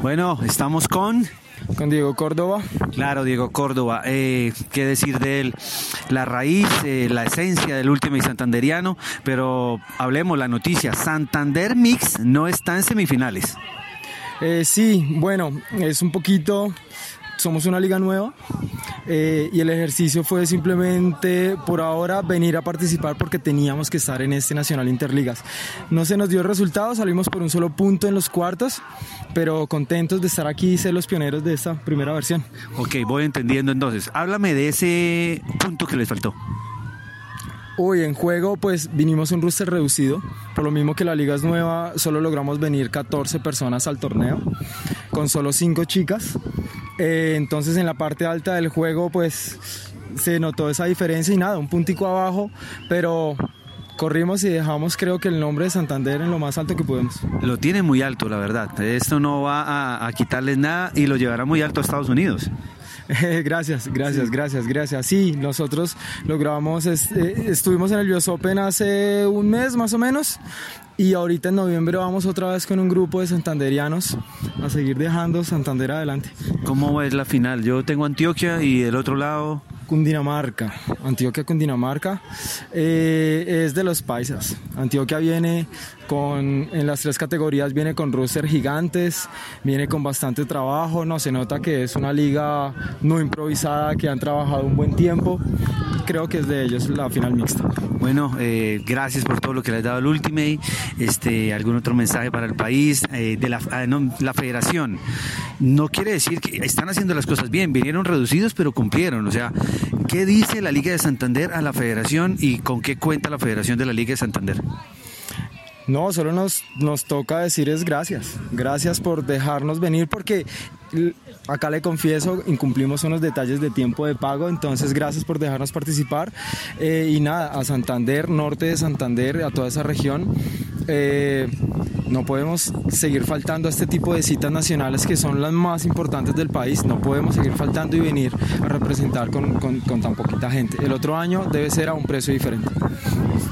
Bueno, estamos con... Con Diego Córdoba. Claro, Diego Córdoba. Eh, ¿Qué decir de él? La raíz, eh, la esencia del último y santanderiano, pero hablemos la noticia. Santander Mix no está en semifinales. Eh, sí, bueno, es un poquito somos una liga nueva eh, y el ejercicio fue simplemente por ahora venir a participar porque teníamos que estar en este Nacional Interligas. No se nos dio el resultado, salimos por un solo punto en los cuartos, pero contentos de estar aquí y ser los pioneros de esta primera versión. Ok, voy entendiendo entonces. Háblame de ese punto que les faltó. Uy, en juego pues vinimos un roster reducido, por lo mismo que la liga es nueva, solo logramos venir 14 personas al torneo, con solo 5 chicas. Eh, entonces en la parte alta del juego pues se notó esa diferencia y nada, un puntico abajo, pero corrimos y dejamos creo que el nombre de Santander en lo más alto que podemos. Lo tiene muy alto, la verdad. Esto no va a, a quitarles nada y lo llevará muy alto a Estados Unidos. gracias, gracias, gracias, gracias. Sí, nosotros logramos, eh, estuvimos en el US Open hace un mes más o menos y ahorita en noviembre vamos otra vez con un grupo de santanderianos a seguir dejando Santander adelante. ¿Cómo es la final? Yo tengo Antioquia y el otro lado... Cundinamarca, Antioquia Cundinamarca, eh, es de los paisas. Antioquia viene con, en las tres categorías viene con roster gigantes, viene con bastante trabajo, no se nota que es una liga no improvisada, que han trabajado un buen tiempo. Creo que es de ellos la final mixta. Bueno, eh, gracias por todo lo que le has dado al Ultimate. Este, ¿Algún otro mensaje para el país? Eh, de la, ah, la federación. No quiere decir que están haciendo las cosas bien, vinieron reducidos pero cumplieron. O sea, ¿qué dice la Liga de Santander a la federación y con qué cuenta la Federación de la Liga de Santander? No, solo nos, nos toca decir es gracias. Gracias por dejarnos venir porque acá le confieso, incumplimos unos detalles de tiempo de pago, entonces gracias por dejarnos participar. Eh, y nada, a Santander, norte de Santander, a toda esa región. Eh, no podemos seguir faltando a este tipo de citas nacionales que son las más importantes del país. No podemos seguir faltando y venir a representar con, con tan poquita gente. El otro año debe ser a un precio diferente.